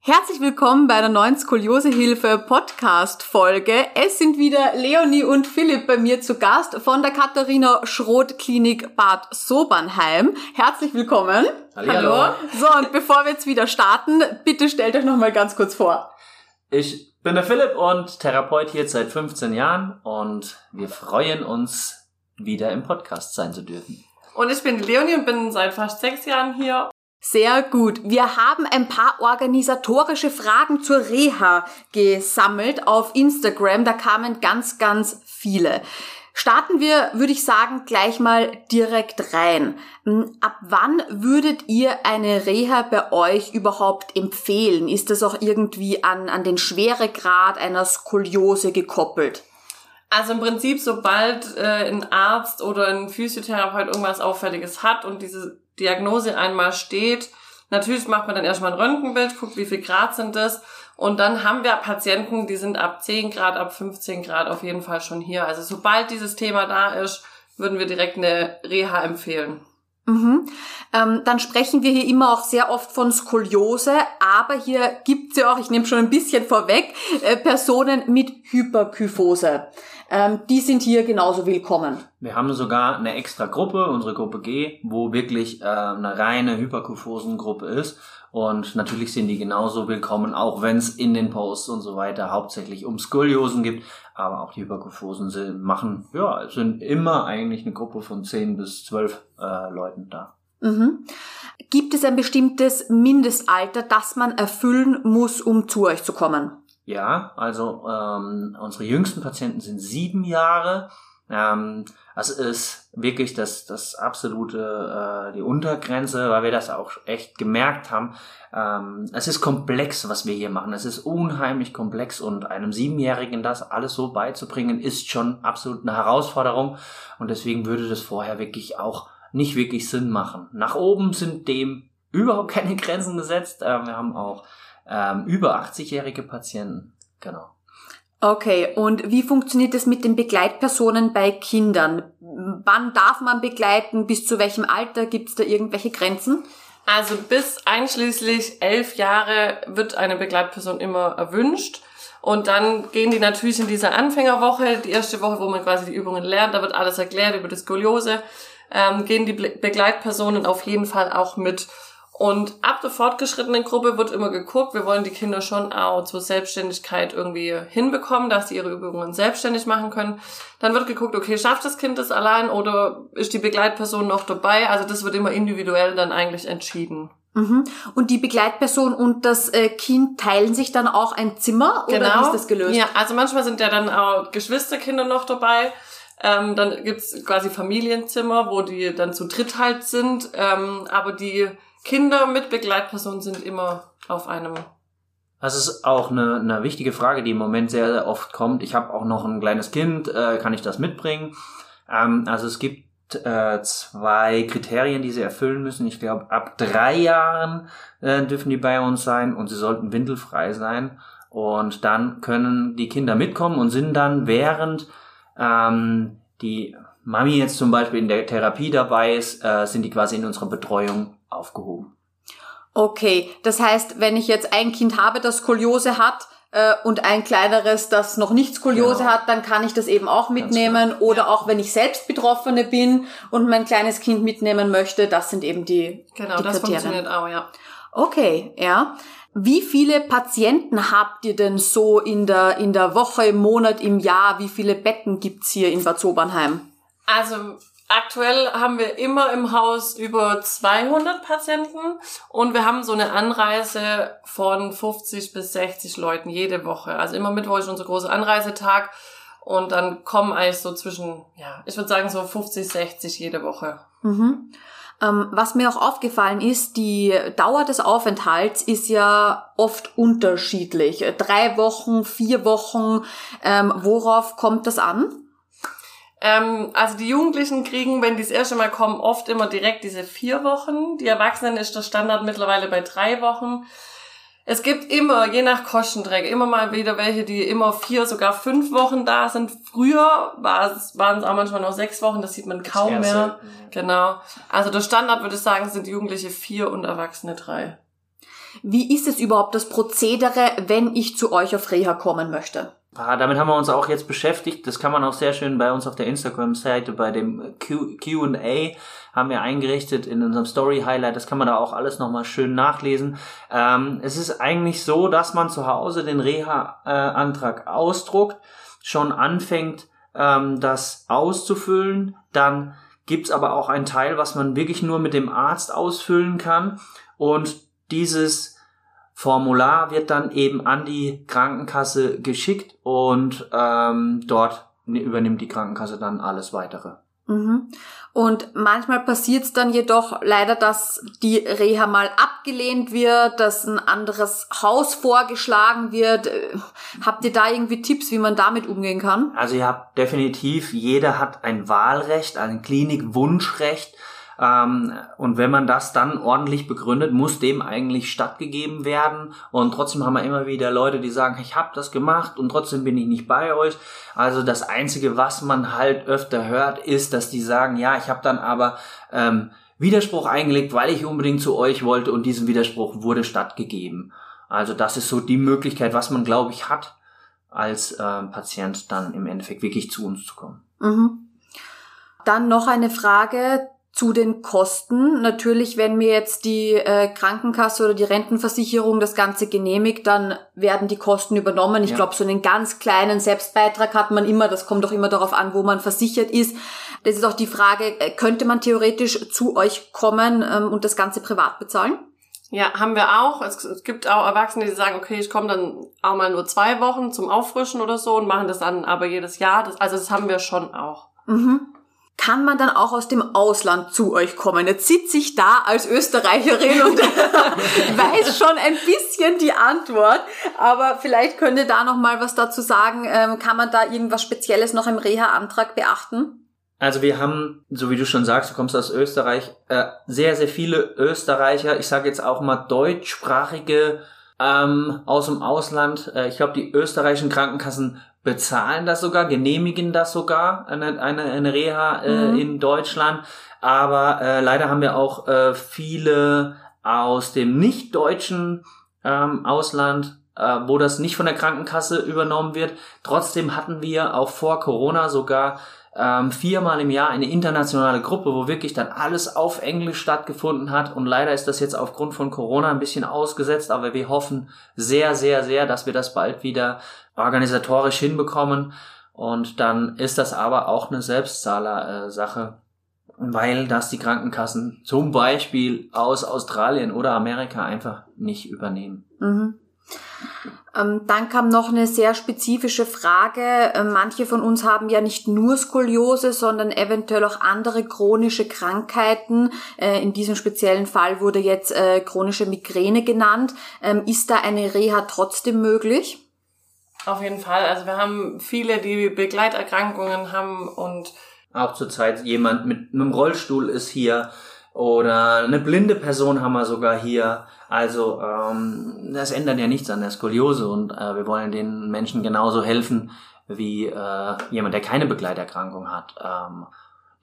Herzlich willkommen bei der neuen Skoliosehilfe Podcast Folge. Es sind wieder Leonie und Philipp bei mir zu Gast von der Katharina Schroth Klinik Bad Sobernheim. Herzlich willkommen. Hallo. Hallo. So, und bevor wir jetzt wieder starten, bitte stellt euch noch mal ganz kurz vor. Ich bin der Philipp und Therapeut hier seit 15 Jahren und wir freuen uns, wieder im Podcast sein zu dürfen. Und ich bin Leonie und bin seit fast sechs Jahren hier sehr gut. Wir haben ein paar organisatorische Fragen zur Reha gesammelt auf Instagram. Da kamen ganz, ganz viele. Starten wir, würde ich sagen, gleich mal direkt rein. Hm, ab wann würdet ihr eine Reha bei euch überhaupt empfehlen? Ist das auch irgendwie an, an den Schweregrad einer Skoliose gekoppelt? Also im Prinzip, sobald äh, ein Arzt oder ein Physiotherapeut irgendwas Auffälliges hat und diese Diagnose einmal steht, natürlich macht man dann erstmal ein Röntgenbild, guckt, wie viel Grad sind das. Und dann haben wir Patienten, die sind ab 10 Grad, ab 15 Grad auf jeden Fall schon hier. Also sobald dieses Thema da ist, würden wir direkt eine Reha empfehlen. Mhm. Ähm, dann sprechen wir hier immer auch sehr oft von Skoliose, aber hier gibt's ja auch, ich nehme schon ein bisschen vorweg, äh, Personen mit Hyperkyphose. Ähm, die sind hier genauso willkommen. Wir haben sogar eine extra Gruppe, unsere Gruppe G, wo wirklich äh, eine reine Hyperkyphosengruppe ist. Und natürlich sind die genauso willkommen, auch wenn es in den Posts und so weiter hauptsächlich um Skoliosen gibt. Aber auch die Hyperkyphosen sind, machen, ja, sind immer eigentlich eine Gruppe von 10 bis 12 äh, Leuten da. Mhm. Gibt es ein bestimmtes Mindestalter, das man erfüllen muss, um zu euch zu kommen? Ja, also ähm, unsere jüngsten Patienten sind sieben Jahre. Ähm, das ist wirklich das, das absolute, äh, die Untergrenze, weil wir das auch echt gemerkt haben. Ähm, es ist komplex, was wir hier machen. Es ist unheimlich komplex und einem Siebenjährigen das alles so beizubringen, ist schon absolut eine Herausforderung. Und deswegen würde das vorher wirklich auch nicht wirklich Sinn machen. Nach oben sind dem überhaupt keine Grenzen gesetzt. Äh, wir haben auch ähm, über 80-jährige Patienten. Genau. Okay, und wie funktioniert das mit den Begleitpersonen bei Kindern? Wann darf man begleiten? Bis zu welchem Alter? Gibt es da irgendwelche Grenzen? Also bis einschließlich elf Jahre wird eine Begleitperson immer erwünscht. Und dann gehen die natürlich in dieser Anfängerwoche, die erste Woche, wo man quasi die Übungen lernt, da wird alles erklärt über die Skoliose, ähm, gehen die Begleitpersonen auf jeden Fall auch mit. Und ab der fortgeschrittenen Gruppe wird immer geguckt, wir wollen die Kinder schon auch zur Selbstständigkeit irgendwie hinbekommen, dass sie ihre Übungen selbstständig machen können. Dann wird geguckt, okay, schafft das Kind das allein oder ist die Begleitperson noch dabei? Also das wird immer individuell dann eigentlich entschieden. Mhm. Und die Begleitperson und das äh, Kind teilen sich dann auch ein Zimmer oder genau. wie ist das gelöst? Ja, also manchmal sind ja dann auch Geschwisterkinder noch dabei. Ähm, dann gibt's quasi Familienzimmer, wo die dann zu dritt halt sind. Ähm, aber die Kinder mit Begleitpersonen sind immer auf einem das ist auch eine, eine wichtige Frage, die im Moment sehr, sehr oft kommt. Ich habe auch noch ein kleines Kind, äh, kann ich das mitbringen? Ähm, also es gibt äh, zwei Kriterien, die sie erfüllen müssen. Ich glaube, ab drei Jahren äh, dürfen die bei uns sein und sie sollten windelfrei sein. Und dann können die Kinder mitkommen und sind dann während ähm, die Mami jetzt zum Beispiel in der Therapie dabei ist, äh, sind die quasi in unserer Betreuung aufgehoben. Okay, das heißt, wenn ich jetzt ein Kind habe, das Skoliose hat äh, und ein kleineres, das noch nicht Skoliose genau. hat, dann kann ich das eben auch mitnehmen. Oder ja. auch wenn ich selbst Betroffene bin und mein kleines Kind mitnehmen möchte, das sind eben die Genau, die das Kriterien. funktioniert auch, ja. Okay, ja. Wie viele Patienten habt ihr denn so in der, in der Woche, im Monat, im Jahr? Wie viele Betten gibt's hier in Bad Sobernheim? Also Aktuell haben wir immer im Haus über 200 Patienten und wir haben so eine Anreise von 50 bis 60 Leuten jede Woche. Also immer Mittwoch ist unser großer Anreisetag und dann kommen eigentlich so zwischen, ja, ich würde sagen so 50, 60 jede Woche. Mhm. Ähm, was mir auch aufgefallen ist, die Dauer des Aufenthalts ist ja oft unterschiedlich. Drei Wochen, vier Wochen, ähm, worauf kommt das an? Ähm, also die Jugendlichen kriegen, wenn die das erste Mal kommen, oft immer direkt diese vier Wochen. Die Erwachsenen ist der Standard mittlerweile bei drei Wochen. Es gibt immer, je nach Kostenträger, immer mal wieder welche, die immer vier, sogar fünf Wochen da sind. Früher waren es auch manchmal noch sechs Wochen, das sieht man kaum mehr. Genau. Also der Standard würde ich sagen, sind Jugendliche vier und Erwachsene drei. Wie ist es überhaupt das Prozedere, wenn ich zu euch auf Reha kommen möchte? Ah, damit haben wir uns auch jetzt beschäftigt. Das kann man auch sehr schön bei uns auf der Instagram-Seite bei dem Q&A haben wir eingerichtet in unserem Story-Highlight. Das kann man da auch alles nochmal schön nachlesen. Ähm, es ist eigentlich so, dass man zu Hause den Reha-Antrag ausdruckt, schon anfängt, ähm, das auszufüllen. Dann gibt's aber auch einen Teil, was man wirklich nur mit dem Arzt ausfüllen kann. Und dieses Formular wird dann eben an die Krankenkasse geschickt und ähm, dort übernimmt die Krankenkasse dann alles weitere. Mhm. Und manchmal passiert es dann jedoch leider, dass die Reha mal abgelehnt wird, dass ein anderes Haus vorgeschlagen wird. Äh, habt ihr da irgendwie Tipps, wie man damit umgehen kann? Also ihr habt definitiv, jeder hat ein Wahlrecht, ein Klinikwunschrecht. Ähm, und wenn man das dann ordentlich begründet, muss dem eigentlich stattgegeben werden. Und trotzdem haben wir immer wieder Leute, die sagen, ich habe das gemacht und trotzdem bin ich nicht bei euch. Also das Einzige, was man halt öfter hört, ist, dass die sagen, ja, ich habe dann aber ähm, Widerspruch eingelegt, weil ich unbedingt zu euch wollte und diesem Widerspruch wurde stattgegeben. Also das ist so die Möglichkeit, was man, glaube ich, hat, als äh, Patient dann im Endeffekt wirklich zu uns zu kommen. Mhm. Dann noch eine Frage zu den Kosten. Natürlich, wenn mir jetzt die äh, Krankenkasse oder die Rentenversicherung das Ganze genehmigt, dann werden die Kosten übernommen. Ich ja. glaube, so einen ganz kleinen Selbstbeitrag hat man immer. Das kommt auch immer darauf an, wo man versichert ist. Das ist auch die Frage, äh, könnte man theoretisch zu euch kommen ähm, und das Ganze privat bezahlen? Ja, haben wir auch. Es, es gibt auch Erwachsene, die sagen, okay, ich komme dann auch mal nur zwei Wochen zum Auffrischen oder so und machen das dann aber jedes Jahr. Das, also das haben wir schon auch. Mhm kann man dann auch aus dem Ausland zu euch kommen? Jetzt sitze ich da als Österreicherin und weiß schon ein bisschen die Antwort, aber vielleicht könnt ihr da noch was dazu sagen. Ähm, kann man da irgendwas Spezielles noch im Reha-Antrag beachten? Also wir haben, so wie du schon sagst, du kommst aus Österreich, äh, sehr, sehr viele Österreicher, ich sage jetzt auch mal deutschsprachige ähm, aus dem Ausland. Äh, ich glaube, die österreichischen Krankenkassen bezahlen das sogar, genehmigen das sogar, eine, eine, eine Reha äh, mhm. in Deutschland. Aber äh, leider haben wir auch äh, viele aus dem nicht-deutschen ähm, Ausland, äh, wo das nicht von der Krankenkasse übernommen wird. Trotzdem hatten wir auch vor Corona sogar ähm, viermal im Jahr eine internationale Gruppe, wo wirklich dann alles auf Englisch stattgefunden hat. Und leider ist das jetzt aufgrund von Corona ein bisschen ausgesetzt, aber wir hoffen sehr, sehr, sehr, dass wir das bald wieder organisatorisch hinbekommen. Und dann ist das aber auch eine Selbstzahler-Sache, weil das die Krankenkassen zum Beispiel aus Australien oder Amerika einfach nicht übernehmen. Mhm. Ähm, dann kam noch eine sehr spezifische Frage. Äh, manche von uns haben ja nicht nur Skoliose, sondern eventuell auch andere chronische Krankheiten. Äh, in diesem speziellen Fall wurde jetzt äh, chronische Migräne genannt. Ähm, ist da eine Reha trotzdem möglich? Auf jeden Fall. Also wir haben viele, die Begleiterkrankungen haben und auch zurzeit jemand mit einem Rollstuhl ist hier oder eine blinde Person haben wir sogar hier. Also ähm, das ändert ja nichts an der Skoliose und äh, wir wollen den Menschen genauso helfen wie äh, jemand, der keine Begleiterkrankung hat. Ähm,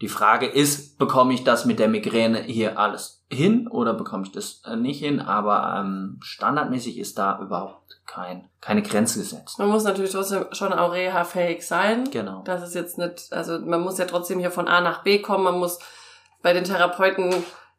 die Frage ist, bekomme ich das mit der Migräne hier alles hin oder bekomme ich das äh, nicht hin? Aber ähm, standardmäßig ist da überhaupt kein, keine Grenze gesetzt. Man muss natürlich trotzdem schon auch reha-fähig sein. Genau. Das ist jetzt nicht, also man muss ja trotzdem hier von A nach B kommen. Man muss bei den Therapeuten,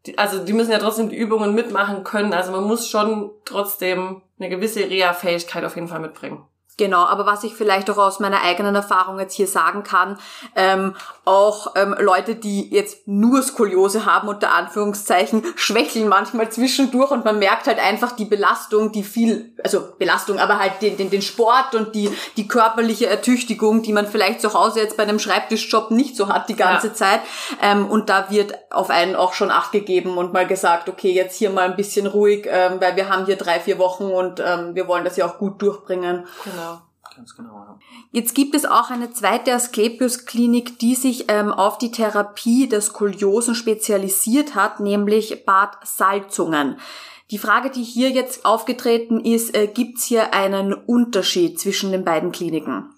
die, also die müssen ja trotzdem die Übungen mitmachen können. Also man muss schon trotzdem eine gewisse Reha-Fähigkeit auf jeden Fall mitbringen. Genau, aber was ich vielleicht auch aus meiner eigenen Erfahrung jetzt hier sagen kann, ähm, auch ähm, Leute, die jetzt nur Skoliose haben, unter Anführungszeichen, schwächeln manchmal zwischendurch und man merkt halt einfach die Belastung, die viel, also Belastung, aber halt den, den, den Sport und die, die körperliche Ertüchtigung, die man vielleicht zu Hause jetzt bei einem Schreibtischjob nicht so hat die ganze ja. Zeit. Ähm, und da wird auf einen auch schon Acht gegeben und mal gesagt, okay, jetzt hier mal ein bisschen ruhig, ähm, weil wir haben hier drei, vier Wochen und ähm, wir wollen das ja auch gut durchbringen. Genau. Ganz genau, ja. Jetzt gibt es auch eine zweite Asklepios-Klinik, die sich ähm, auf die Therapie der Skoliosen spezialisiert hat, nämlich Bad Salzungen. Die Frage, die hier jetzt aufgetreten ist, äh, gibt es hier einen Unterschied zwischen den beiden Kliniken?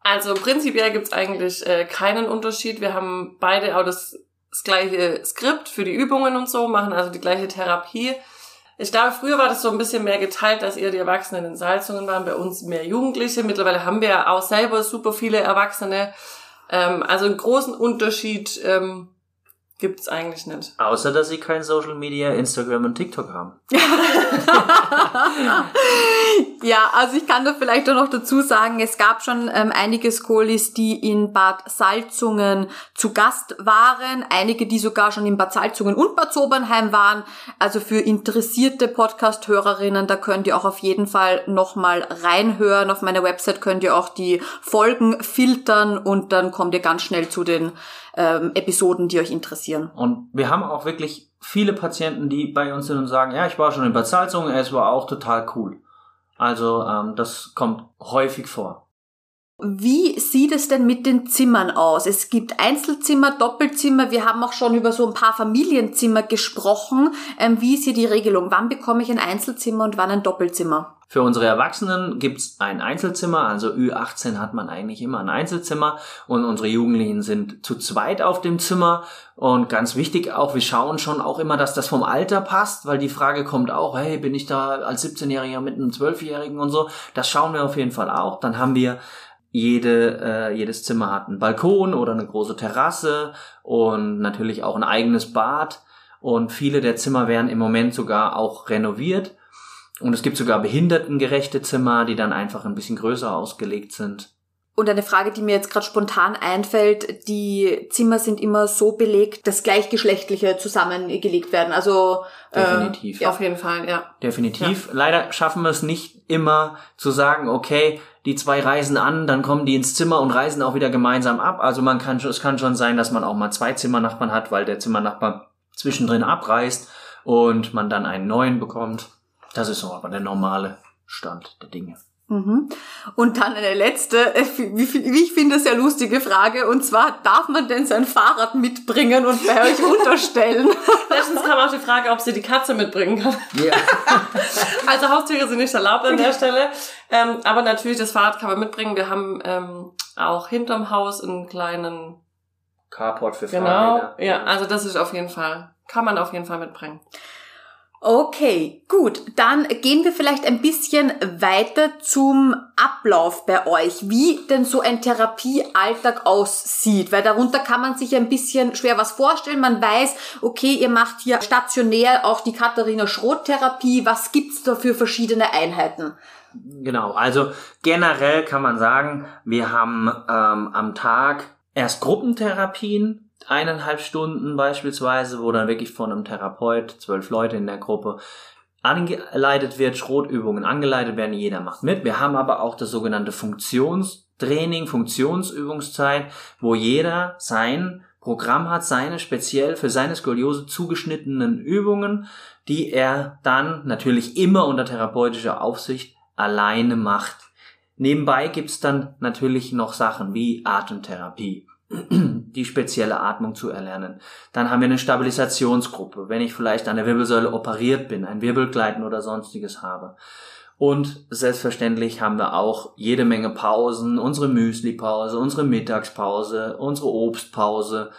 Also prinzipiell gibt es eigentlich äh, keinen Unterschied. Wir haben beide auch das, das gleiche Skript für die Übungen und so, machen also die gleiche Therapie. Ich glaube, früher war das so ein bisschen mehr geteilt, dass eher die Erwachsenen in Salzungen waren, bei uns mehr Jugendliche. Mittlerweile haben wir ja auch selber super viele Erwachsene. Ähm, also einen großen Unterschied ähm, Gibt's eigentlich nicht. Außer, dass sie kein Social Media, Instagram und TikTok haben. ja, also ich kann da vielleicht auch noch dazu sagen, es gab schon ähm, einige Skolis, die in Bad Salzungen zu Gast waren, einige, die sogar schon in Bad Salzungen und Bad Sobernheim waren. Also für interessierte Podcast-Hörerinnen, da könnt ihr auch auf jeden Fall nochmal reinhören. Auf meiner Website könnt ihr auch die Folgen filtern und dann kommt ihr ganz schnell zu den ähm, Episoden, die euch interessieren. Und wir haben auch wirklich viele Patienten, die bei uns sind und sagen, ja, ich war schon in Bad es war auch total cool. Also ähm, das kommt häufig vor. Wie sieht es denn mit den Zimmern aus? Es gibt Einzelzimmer, Doppelzimmer. Wir haben auch schon über so ein paar Familienzimmer gesprochen. Ähm, wie ist hier die Regelung? Wann bekomme ich ein Einzelzimmer und wann ein Doppelzimmer? Für unsere Erwachsenen gibt's ein Einzelzimmer, also Ü18 hat man eigentlich immer ein Einzelzimmer und unsere Jugendlichen sind zu zweit auf dem Zimmer und ganz wichtig auch, wir schauen schon auch immer, dass das vom Alter passt, weil die Frage kommt auch, hey, bin ich da als 17-Jähriger mit einem 12-Jährigen und so, das schauen wir auf jeden Fall auch. Dann haben wir jede, äh, jedes Zimmer hat einen Balkon oder eine große Terrasse und natürlich auch ein eigenes Bad und viele der Zimmer werden im Moment sogar auch renoviert und es gibt sogar behindertengerechte Zimmer, die dann einfach ein bisschen größer ausgelegt sind. Und eine Frage, die mir jetzt gerade spontan einfällt, die Zimmer sind immer so belegt, dass gleichgeschlechtliche zusammengelegt werden. Also äh, definitiv. Äh, ja. Auf jeden Fall, ja. Definitiv. Ja. Leider schaffen wir es nicht immer zu sagen, okay, die zwei reisen an, dann kommen die ins Zimmer und reisen auch wieder gemeinsam ab. Also man kann es kann schon sein, dass man auch mal zwei Zimmernachbarn hat, weil der Zimmernachbar zwischendrin abreist und man dann einen neuen bekommt. Das ist aber der normale Stand der Dinge. Mhm. Und dann eine letzte, äh, wie, ich finde, sehr lustige Frage. Und zwar, darf man denn sein Fahrrad mitbringen und bei euch unterstellen? Letztens kam auch die Frage, ob sie die Katze mitbringen kann. Ja. also Haustiere sind nicht erlaubt an der Stelle. Ähm, aber natürlich, das Fahrrad kann man mitbringen. Wir haben ähm, auch hinterm Haus einen kleinen Carport für Fahrräder. Genau, ja, also das ist auf jeden Fall, kann man auf jeden Fall mitbringen. Okay, gut. Dann gehen wir vielleicht ein bisschen weiter zum Ablauf bei euch, wie denn so ein Therapiealltag aussieht, weil darunter kann man sich ein bisschen schwer was vorstellen. Man weiß, okay, ihr macht hier stationär auch die Katharina Schroth-Therapie. Was gibt's da für verschiedene Einheiten? Genau, also generell kann man sagen, wir haben ähm, am Tag erst Gruppentherapien, eineinhalb Stunden beispielsweise, wo dann wirklich von einem Therapeut, zwölf Leute in der Gruppe, angeleitet wird, Schrotübungen angeleitet werden, jeder macht mit. Wir haben aber auch das sogenannte Funktionstraining, Funktionsübungszeit, wo jeder sein Programm hat, seine speziell für seine Skoliose zugeschnittenen Übungen, die er dann natürlich immer unter therapeutischer Aufsicht alleine macht. Nebenbei gibt's dann natürlich noch Sachen wie Atemtherapie, die spezielle Atmung zu erlernen. Dann haben wir eine Stabilisationsgruppe, wenn ich vielleicht an der Wirbelsäule operiert bin, ein Wirbelgleiten oder sonstiges habe. Und selbstverständlich haben wir auch jede Menge Pausen, unsere Müsli-Pause, unsere Mittagspause, unsere Obstpause.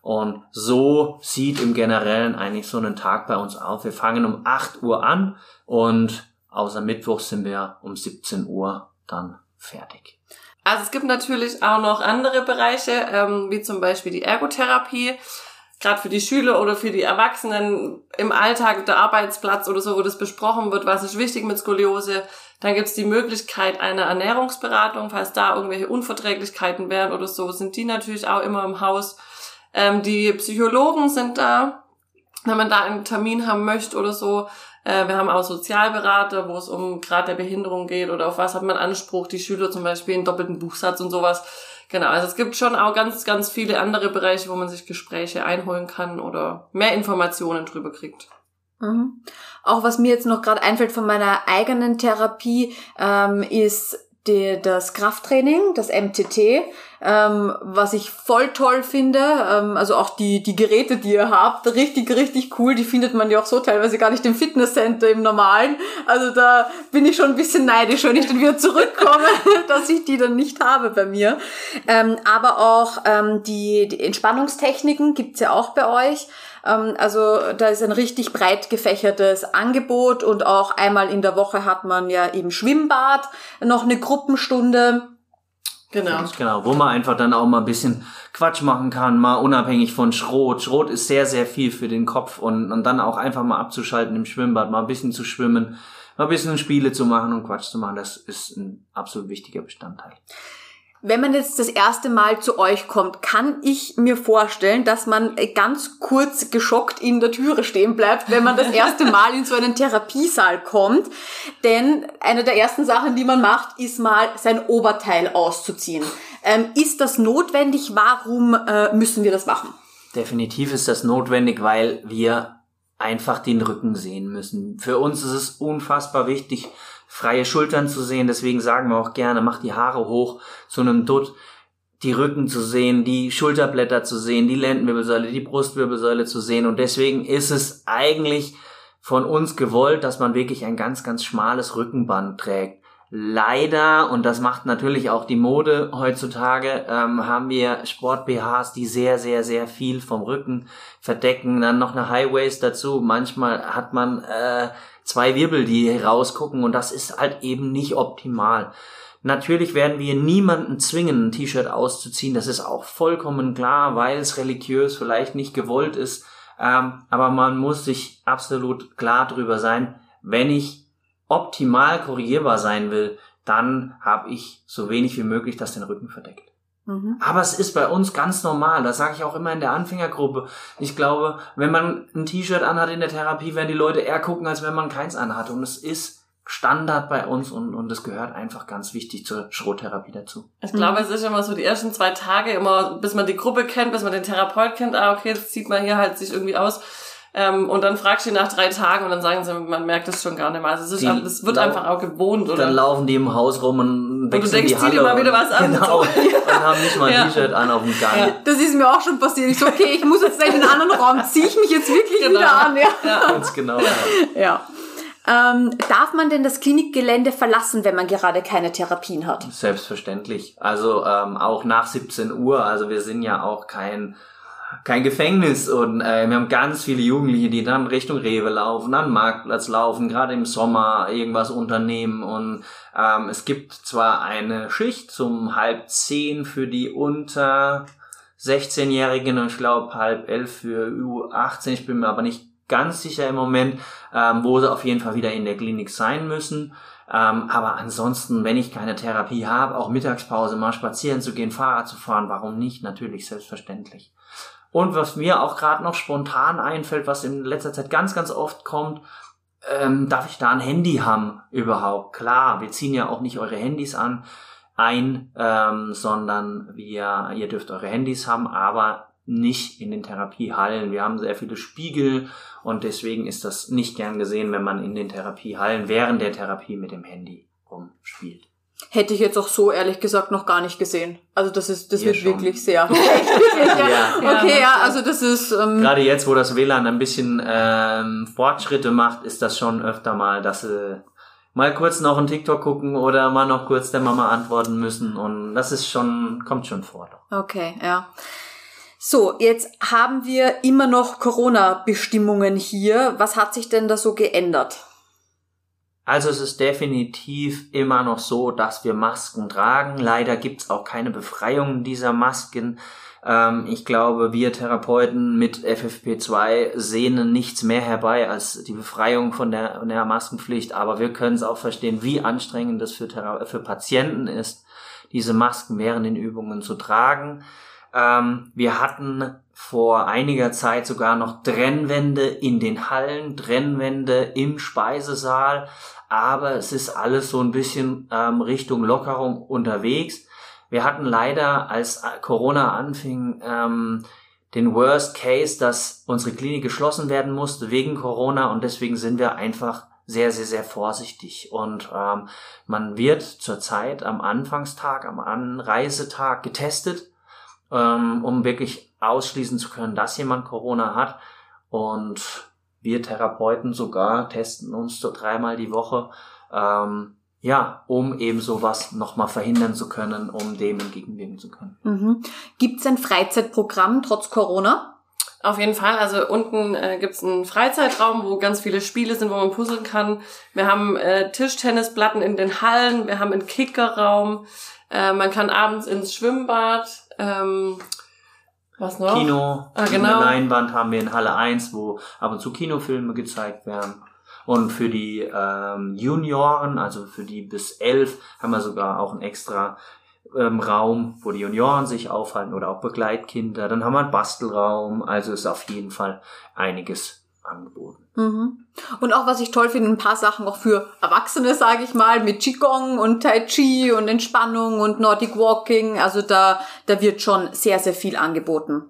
Und so sieht im Generellen eigentlich so ein Tag bei uns auf. Wir fangen um 8 Uhr an und außer Mittwoch sind wir um 17 Uhr dann fertig. Also es gibt natürlich auch noch andere Bereiche, ähm, wie zum Beispiel die Ergotherapie gerade für die Schüler oder für die Erwachsenen im Alltag, der Arbeitsplatz oder so, wo das besprochen wird, was ist wichtig mit Skoliose. Dann gibt's die Möglichkeit einer Ernährungsberatung, falls da irgendwelche Unverträglichkeiten wären oder so, sind die natürlich auch immer im Haus. Ähm, die Psychologen sind da, wenn man da einen Termin haben möchte oder so. Äh, wir haben auch Sozialberater, wo es um gerade der Behinderung geht oder auf was hat man Anspruch, die Schüler zum Beispiel einen doppelten Buchsatz und sowas Genau, also es gibt schon auch ganz, ganz viele andere Bereiche, wo man sich Gespräche einholen kann oder mehr Informationen drüber kriegt. Mhm. Auch was mir jetzt noch gerade einfällt von meiner eigenen Therapie, ähm, ist die, das Krafttraining, das MTT, ähm, was ich voll toll finde. Ähm, also auch die, die Geräte, die ihr habt, richtig, richtig cool. Die findet man ja auch so teilweise gar nicht im Fitnesscenter im Normalen. Also da bin ich schon ein bisschen neidisch, wenn ich dann wieder zurückkomme, dass ich die dann nicht habe bei mir. Ähm, aber auch ähm, die, die Entspannungstechniken gibt's ja auch bei euch. Ähm, also da ist ein richtig breit gefächertes Angebot und auch einmal in der Woche hat man ja im Schwimmbad noch eine Gruppenstunde. Genau. Genau, wo man einfach dann auch mal ein bisschen Quatsch machen kann, mal unabhängig von Schrot. Schrot ist sehr, sehr viel für den Kopf und, und dann auch einfach mal abzuschalten im Schwimmbad, mal ein bisschen zu schwimmen, mal ein bisschen Spiele zu machen und Quatsch zu machen, das ist ein absolut wichtiger Bestandteil. Wenn man jetzt das erste Mal zu euch kommt, kann ich mir vorstellen, dass man ganz kurz geschockt in der Türe stehen bleibt, wenn man das erste Mal in so einen Therapiesaal kommt. Denn eine der ersten Sachen, die man macht, ist mal sein Oberteil auszuziehen. Ähm, ist das notwendig? Warum äh, müssen wir das machen? Definitiv ist das notwendig, weil wir einfach den Rücken sehen müssen. Für uns ist es unfassbar wichtig, freie Schultern zu sehen. Deswegen sagen wir auch gerne, mach die Haare hoch zu einem Dutt, die Rücken zu sehen, die Schulterblätter zu sehen, die Lendenwirbelsäule, die Brustwirbelsäule zu sehen. Und deswegen ist es eigentlich von uns gewollt, dass man wirklich ein ganz, ganz schmales Rückenband trägt. Leider, und das macht natürlich auch die Mode heutzutage, ähm, haben wir Sport-BHs, die sehr, sehr, sehr viel vom Rücken verdecken. Dann noch eine High-Waist dazu. Manchmal hat man äh, zwei Wirbel, die rausgucken und das ist halt eben nicht optimal. Natürlich werden wir niemanden zwingen, ein T-Shirt auszuziehen, das ist auch vollkommen klar, weil es religiös vielleicht nicht gewollt ist, ähm, aber man muss sich absolut klar drüber sein, wenn ich optimal korrigierbar sein will, dann habe ich so wenig wie möglich, das den Rücken verdeckt. Mhm. Aber es ist bei uns ganz normal. Das sage ich auch immer in der Anfängergruppe. Ich glaube, wenn man ein T-Shirt anhat in der Therapie, werden die Leute eher gucken, als wenn man keins anhat. Und es ist Standard bei uns und, und es gehört einfach ganz wichtig zur Schrottherapie dazu. Ich glaube, es ist immer so die ersten zwei Tage immer, bis man die Gruppe kennt, bis man den Therapeut kennt, ah, okay, das sieht man hier halt sich irgendwie aus ähm, und dann fragst du nach drei Tagen und dann sagen sie, man merkt es schon gar nicht mehr. Also es, ist, es wird einfach auch gewohnt. Oder? Dann laufen die im Haus rum und wechseln und du denkst, die Halle. Zieh dir mal wieder was an. Genau. und haben nicht mal ein ja. T-Shirt an auf dem Gang. Ja. Das ist mir auch schon passiert. Ich so, okay, ich muss jetzt in den anderen Raum. Ziehe ich mich jetzt wirklich genau. wieder an? Ja. ja. Ganz genau. Ja. ja. Ähm, darf man denn das Klinikgelände verlassen, wenn man gerade keine Therapien hat? Selbstverständlich. Also ähm, auch nach 17 Uhr. Also wir sind ja auch kein kein Gefängnis und äh, wir haben ganz viele Jugendliche, die dann Richtung Rewe laufen, an Marktplatz laufen, gerade im Sommer irgendwas unternehmen und ähm, es gibt zwar eine Schicht zum halb zehn für die unter 16-Jährigen und ich glaube halb elf für U18, ich bin mir aber nicht ganz sicher im Moment, ähm, wo sie auf jeden Fall wieder in der Klinik sein müssen. Ähm, aber ansonsten, wenn ich keine Therapie habe, auch Mittagspause mal spazieren zu gehen, Fahrrad zu fahren, warum nicht? Natürlich, selbstverständlich. Und was mir auch gerade noch spontan einfällt, was in letzter Zeit ganz, ganz oft kommt, ähm, darf ich da ein Handy haben überhaupt? Klar, wir ziehen ja auch nicht eure Handys an ein, ähm, sondern wir, ihr dürft eure Handys haben, aber nicht in den Therapiehallen. Wir haben sehr viele Spiegel und deswegen ist das nicht gern gesehen, wenn man in den Therapiehallen während der Therapie mit dem Handy rumspielt. Hätte ich jetzt auch so ehrlich gesagt noch gar nicht gesehen. Also das ist, das Wir wird schon. wirklich sehr. ja. ja. Okay, ja, also das ist. Ähm, Gerade jetzt, wo das WLAN ein bisschen ähm, Fortschritte macht, ist das schon öfter mal, dass sie mal kurz noch einen TikTok gucken oder mal noch kurz der Mama antworten müssen. Und das ist schon, kommt schon vor. Okay, ja. So, jetzt haben wir immer noch Corona-Bestimmungen hier. Was hat sich denn da so geändert? Also es ist definitiv immer noch so, dass wir Masken tragen. Leider gibt's auch keine Befreiung dieser Masken. Ähm, ich glaube, wir Therapeuten mit FFP2 sehnen nichts mehr herbei als die Befreiung von der, der Maskenpflicht. Aber wir können es auch verstehen, wie anstrengend es für, für Patienten ist, diese Masken während den Übungen zu tragen. Ähm, wir hatten vor einiger Zeit sogar noch Trennwände in den Hallen, Trennwände im Speisesaal aber es ist alles so ein bisschen ähm, Richtung Lockerung unterwegs. Wir hatten leider, als Corona anfing, ähm, den Worst Case, dass unsere Klinik geschlossen werden musste wegen Corona und deswegen sind wir einfach sehr, sehr, sehr vorsichtig. Und ähm, man wird zurzeit am Anfangstag, am Anreisetag getestet, ähm, um wirklich ausschließen zu können, dass jemand Corona hat. Und wir Therapeuten sogar testen uns so dreimal die Woche, ähm, ja, um eben sowas nochmal verhindern zu können, um dem entgegenwirken zu können. Mhm. Gibt es ein Freizeitprogramm trotz Corona? Auf jeden Fall. Also unten äh, gibt es einen Freizeitraum, wo ganz viele Spiele sind, wo man puzzeln kann. Wir haben äh, Tischtennisplatten in den Hallen, wir haben einen Kickerraum, äh, man kann abends ins Schwimmbad. Ähm, was noch? Kino, ah, genau. eine Leinwand haben wir in Halle 1, wo ab und zu Kinofilme gezeigt werden. Und für die ähm, Junioren, also für die bis elf, haben wir sogar auch einen extra ähm, Raum, wo die Junioren sich aufhalten oder auch Begleitkinder. Dann haben wir einen Bastelraum. Also ist auf jeden Fall einiges angeboten. Mhm. Und auch was ich toll finde, ein paar Sachen auch für Erwachsene, sage ich mal, mit Qigong und Tai Chi und Entspannung und Nordic Walking. Also da, da wird schon sehr, sehr viel angeboten.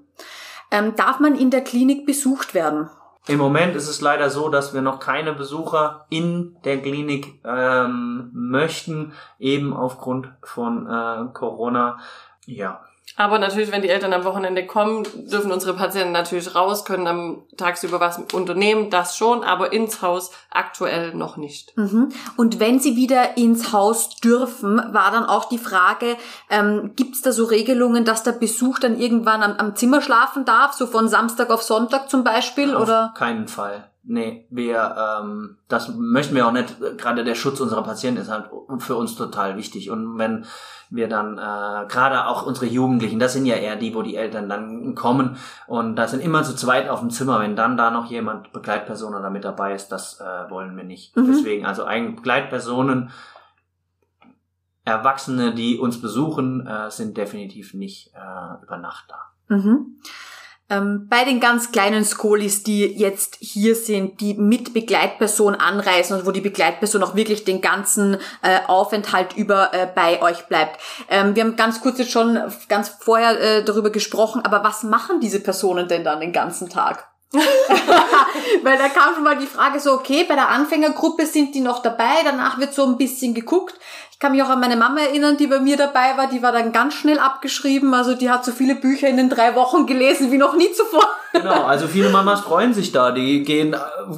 Ähm, darf man in der Klinik besucht werden? Im Moment ist es leider so, dass wir noch keine Besucher in der Klinik ähm, möchten, eben aufgrund von äh, Corona. Ja, aber natürlich, wenn die Eltern am Wochenende kommen, dürfen unsere Patienten natürlich raus, können am tagsüber was unternehmen, das schon, aber ins Haus aktuell noch nicht. Mhm. Und wenn sie wieder ins Haus dürfen, war dann auch die Frage, ähm, gibt es da so Regelungen, dass der Besuch dann irgendwann am, am Zimmer schlafen darf, so von Samstag auf Sonntag zum Beispiel? Auf oder? keinen Fall. Nee, wir, ähm, das möchten wir auch nicht. Gerade der Schutz unserer Patienten ist halt für uns total wichtig. Und wenn wir dann, äh, gerade auch unsere Jugendlichen, das sind ja eher die, wo die Eltern dann kommen und da sind immer zu zweit auf dem Zimmer. Wenn dann da noch jemand, Begleitperson oder mit dabei ist, das äh, wollen wir nicht. Mhm. Deswegen, also eigentlich Begleitpersonen, Erwachsene, die uns besuchen, äh, sind definitiv nicht äh, über Nacht da. Mhm. Ähm, bei den ganz kleinen Skolis, die jetzt hier sind, die mit Begleitperson anreisen und wo die Begleitperson auch wirklich den ganzen äh, Aufenthalt über äh, bei euch bleibt. Ähm, wir haben ganz kurz jetzt schon ganz vorher äh, darüber gesprochen, aber was machen diese Personen denn dann den ganzen Tag? Weil da kam schon mal die Frage so, okay, bei der Anfängergruppe sind die noch dabei, danach wird so ein bisschen geguckt. Ich kann mich auch an meine Mama erinnern, die bei mir dabei war, die war dann ganz schnell abgeschrieben, also die hat so viele Bücher in den drei Wochen gelesen wie noch nie zuvor. Genau, also viele Mamas freuen sich da, die gehen,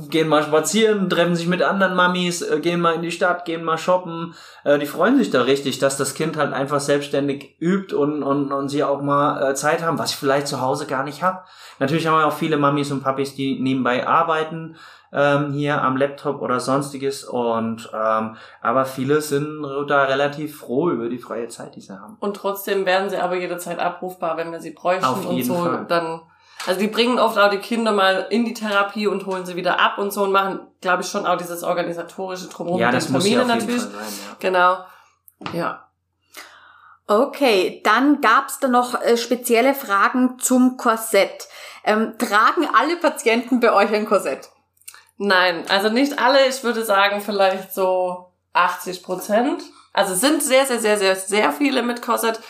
gehen mal spazieren, treffen sich mit anderen Mamis, äh, gehen mal in die Stadt, gehen mal shoppen, äh, die freuen sich da richtig, dass das Kind halt einfach selbstständig übt und, und, und sie auch mal äh, Zeit haben, was ich vielleicht zu Hause gar nicht habe. Natürlich haben wir auch viele Mamis und Papis, die nebenbei arbeiten, ähm, hier am Laptop oder sonstiges und ähm, aber viele sind da relativ froh über die freie Zeit, die sie haben. Und trotzdem werden sie aber jederzeit abrufbar, wenn wir sie bräuchten Auf und so. Fall. Dann also die bringen oft auch die Kinder mal in die Therapie und holen sie wieder ab und so und machen, glaube ich, schon auch dieses organisatorische drumherum ja, mit den Familien natürlich. Sein, ja. Genau. Ja. Okay, dann gab's da noch äh, spezielle Fragen zum Korsett. Ähm, tragen alle Patienten bei euch ein Korsett? Nein, also nicht alle. Ich würde sagen vielleicht so 80 Prozent. Also sind sehr, sehr, sehr, sehr, sehr viele mit Korsett.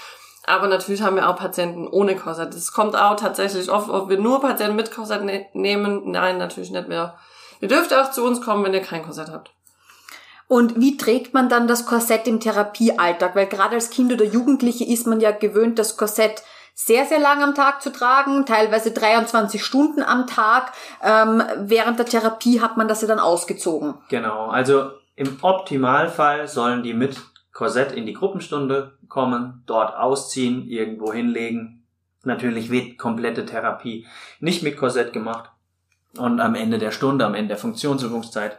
Aber natürlich haben wir auch Patienten ohne Korsett. Es kommt auch tatsächlich oft, ob wir nur Patienten mit Korsett ne nehmen. Nein, natürlich nicht mehr. Ihr dürft auch zu uns kommen, wenn ihr kein Korsett habt. Und wie trägt man dann das Korsett im Therapiealltag? Weil gerade als Kind oder Jugendliche ist man ja gewöhnt, das Korsett sehr, sehr lang am Tag zu tragen, teilweise 23 Stunden am Tag. Ähm, während der Therapie hat man das ja dann ausgezogen. Genau, also im Optimalfall sollen die mit Korsett in die Gruppenstunde kommen, dort ausziehen, irgendwo hinlegen. Natürlich wird komplette Therapie nicht mit Korsett gemacht. Und am Ende der Stunde, am Ende der Funktionsübungszeit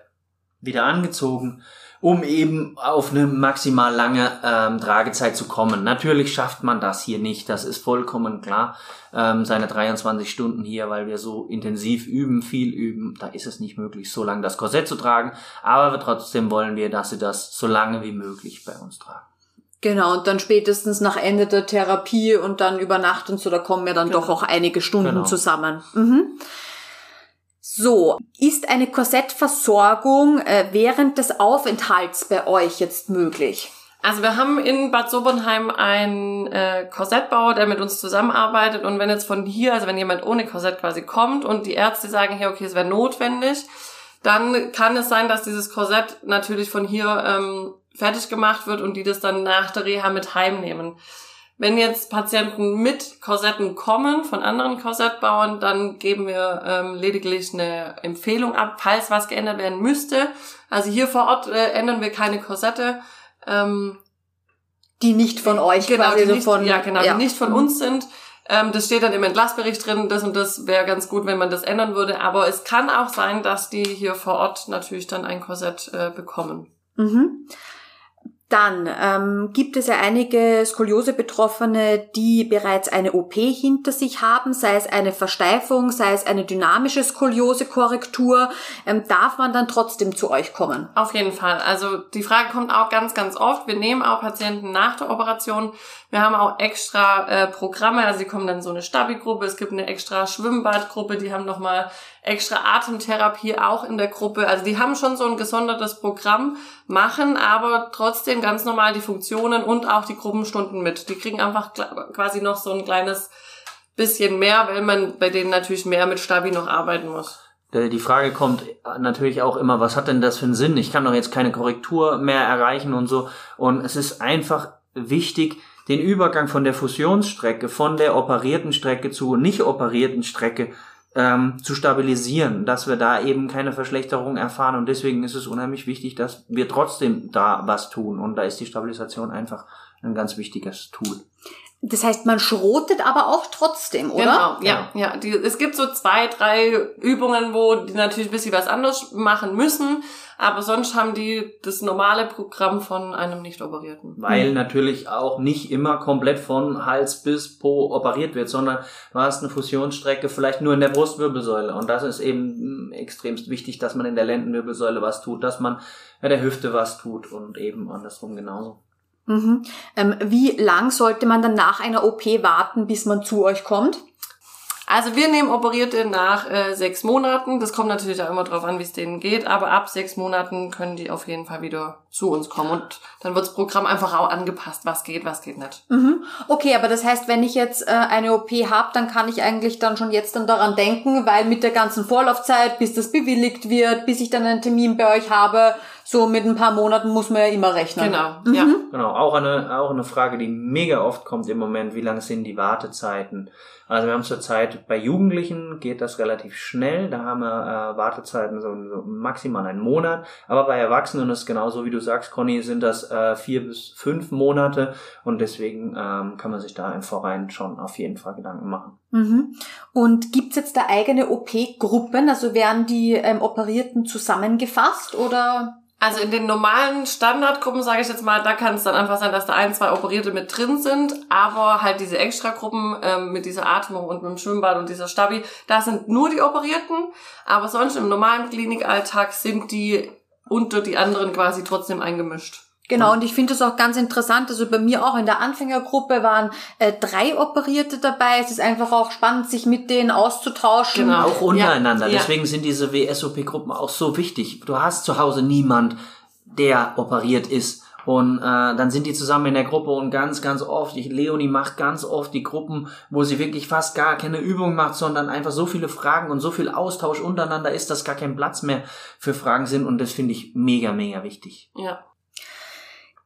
wieder angezogen, um eben auf eine maximal lange ähm, Tragezeit zu kommen. Natürlich schafft man das hier nicht, das ist vollkommen klar. Ähm, seine 23 Stunden hier, weil wir so intensiv üben, viel üben, da ist es nicht möglich, so lange das Korsett zu tragen. Aber trotzdem wollen wir, dass sie das so lange wie möglich bei uns tragen. Genau, und dann spätestens nach Ende der Therapie und dann über Nacht und so, da kommen ja dann genau. doch auch einige Stunden genau. zusammen. Mhm. So, ist eine Korsettversorgung äh, während des Aufenthalts bei euch jetzt möglich? Also wir haben in Bad Sobernheim einen äh, Korsettbauer, der mit uns zusammenarbeitet und wenn jetzt von hier, also wenn jemand ohne Korsett quasi kommt und die Ärzte sagen hier, okay, es wäre notwendig, dann kann es sein, dass dieses Korsett natürlich von hier ähm, fertig gemacht wird und die das dann nach der Reha mit heimnehmen. Wenn jetzt Patienten mit Korsetten kommen von anderen Korsettbauern, dann geben wir ähm, lediglich eine Empfehlung ab, falls was geändert werden müsste. Also hier vor Ort äh, ändern wir keine Korsette. Ähm, die nicht von euch genau, quasi die nicht, von, ja genau, ja. die nicht von uns sind. Ähm, das steht dann im Entlassbericht drin, das und das wäre ganz gut, wenn man das ändern würde. Aber es kann auch sein, dass die hier vor Ort natürlich dann ein Korsett äh, bekommen. Mhm. Dann ähm, gibt es ja einige Skoliose-Betroffene, die bereits eine OP hinter sich haben, sei es eine Versteifung, sei es eine dynamische Skoliose-Korrektur. Ähm, darf man dann trotzdem zu euch kommen? Auf jeden Fall. Also die Frage kommt auch ganz, ganz oft. Wir nehmen auch Patienten nach der Operation. Wir haben auch extra äh, Programme, also die kommen dann so eine Stabi-Gruppe, es gibt eine extra Schwimmbadgruppe, die haben nochmal extra Atemtherapie auch in der Gruppe. Also die haben schon so ein gesondertes Programm, machen aber trotzdem ganz normal die Funktionen und auch die Gruppenstunden mit. Die kriegen einfach quasi noch so ein kleines bisschen mehr, weil man bei denen natürlich mehr mit Stabi noch arbeiten muss. Die Frage kommt natürlich auch immer, was hat denn das für einen Sinn? Ich kann doch jetzt keine Korrektur mehr erreichen und so. Und es ist einfach wichtig, den Übergang von der Fusionsstrecke, von der operierten Strecke zur nicht operierten Strecke ähm, zu stabilisieren, dass wir da eben keine Verschlechterung erfahren. Und deswegen ist es unheimlich wichtig, dass wir trotzdem da was tun. Und da ist die Stabilisation einfach ein ganz wichtiges Tool. Das heißt, man schrotet aber auch trotzdem, oder? Genau, ja, ja. Die, es gibt so zwei, drei Übungen, wo die natürlich ein bisschen was anderes machen müssen, aber sonst haben die das normale Programm von einem Nicht-Operierten. Weil mhm. natürlich auch nicht immer komplett von Hals bis Po operiert wird, sondern du hast eine Fusionsstrecke vielleicht nur in der Brustwirbelsäule und das ist eben extremst wichtig, dass man in der Lendenwirbelsäule was tut, dass man bei der Hüfte was tut und eben andersrum genauso. Mhm. Ähm, wie lang sollte man dann nach einer OP warten, bis man zu euch kommt? Also wir nehmen Operierte nach äh, sechs Monaten. Das kommt natürlich auch immer drauf an, wie es denen geht. Aber ab sechs Monaten können die auf jeden Fall wieder zu uns kommen. Und dann wird das Programm einfach auch angepasst, was geht, was geht nicht. Mhm. Okay, aber das heißt, wenn ich jetzt äh, eine OP habe, dann kann ich eigentlich dann schon jetzt dann daran denken, weil mit der ganzen Vorlaufzeit, bis das bewilligt wird, bis ich dann einen Termin bei euch habe, so mit ein paar Monaten muss man ja immer rechnen. Genau, mhm. ja. Genau, auch eine, auch eine Frage, die mega oft kommt im Moment, wie lang sind die Wartezeiten? Also wir haben zurzeit bei Jugendlichen geht das relativ schnell, da haben wir äh, Wartezeiten so, so maximal einen Monat, aber bei Erwachsenen ist genauso wie du sagst, Conny, sind das äh, vier bis fünf Monate und deswegen ähm, kann man sich da im Vorrein schon auf jeden Fall Gedanken machen. Mhm. Und gibt's jetzt da eigene OP-Gruppen? Also werden die ähm, Operierten zusammengefasst oder? Also in den normalen Standardgruppen, sage ich jetzt mal, da kann es dann einfach sein, dass da ein, zwei Operierte mit drin sind, aber halt diese Extragruppen ähm, mit dieser Atmung und mit dem Schwimmbad und dieser Stabi, da sind nur die Operierten, aber sonst im normalen Klinikalltag sind die unter die anderen quasi trotzdem eingemischt. Genau, und ich finde es auch ganz interessant. Also bei mir auch in der Anfängergruppe waren äh, drei Operierte dabei. Es ist einfach auch spannend, sich mit denen auszutauschen. Genau. Auch untereinander. Ja. Deswegen sind diese WSOP-Gruppen auch so wichtig. Du hast zu Hause niemand, der operiert ist. Und äh, dann sind die zusammen in der Gruppe und ganz, ganz oft, ich, Leonie macht ganz oft die Gruppen, wo sie wirklich fast gar keine Übung macht, sondern einfach so viele Fragen und so viel Austausch untereinander ist, dass gar kein Platz mehr für Fragen sind. Und das finde ich mega, mega wichtig. Ja.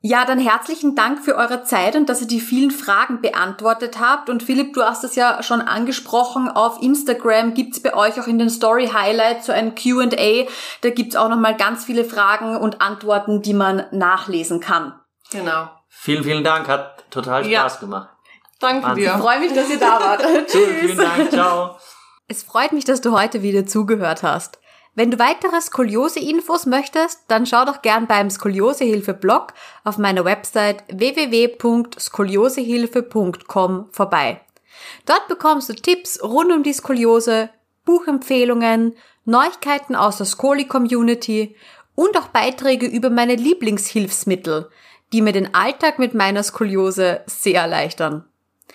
Ja, dann herzlichen Dank für eure Zeit und dass ihr die vielen Fragen beantwortet habt. Und Philipp, du hast es ja schon angesprochen, auf Instagram gibt's bei euch auch in den Story Highlights so ein Q&A. Da gibt's auch nochmal ganz viele Fragen und Antworten, die man nachlesen kann. Genau. Vielen, vielen Dank, hat total Ja. Spaß gemacht. Danke Wahnsinn. Ich dir. freue mich, dass ihr da wart. Cool, vielen Dank, ciao. Es freut mich, dass du heute wieder zugehört hast. Wenn du weitere Skoliose-Infos möchtest, dann schau doch gern beim Skoliosehilfe-Blog auf meiner Website www.skoliosehilfe.com vorbei. Dort bekommst du Tipps rund um die Skoliose, Buchempfehlungen, Neuigkeiten aus der Skoli-Community und auch Beiträge über meine Lieblingshilfsmittel, die mir den Alltag mit meiner Skoliose sehr erleichtern.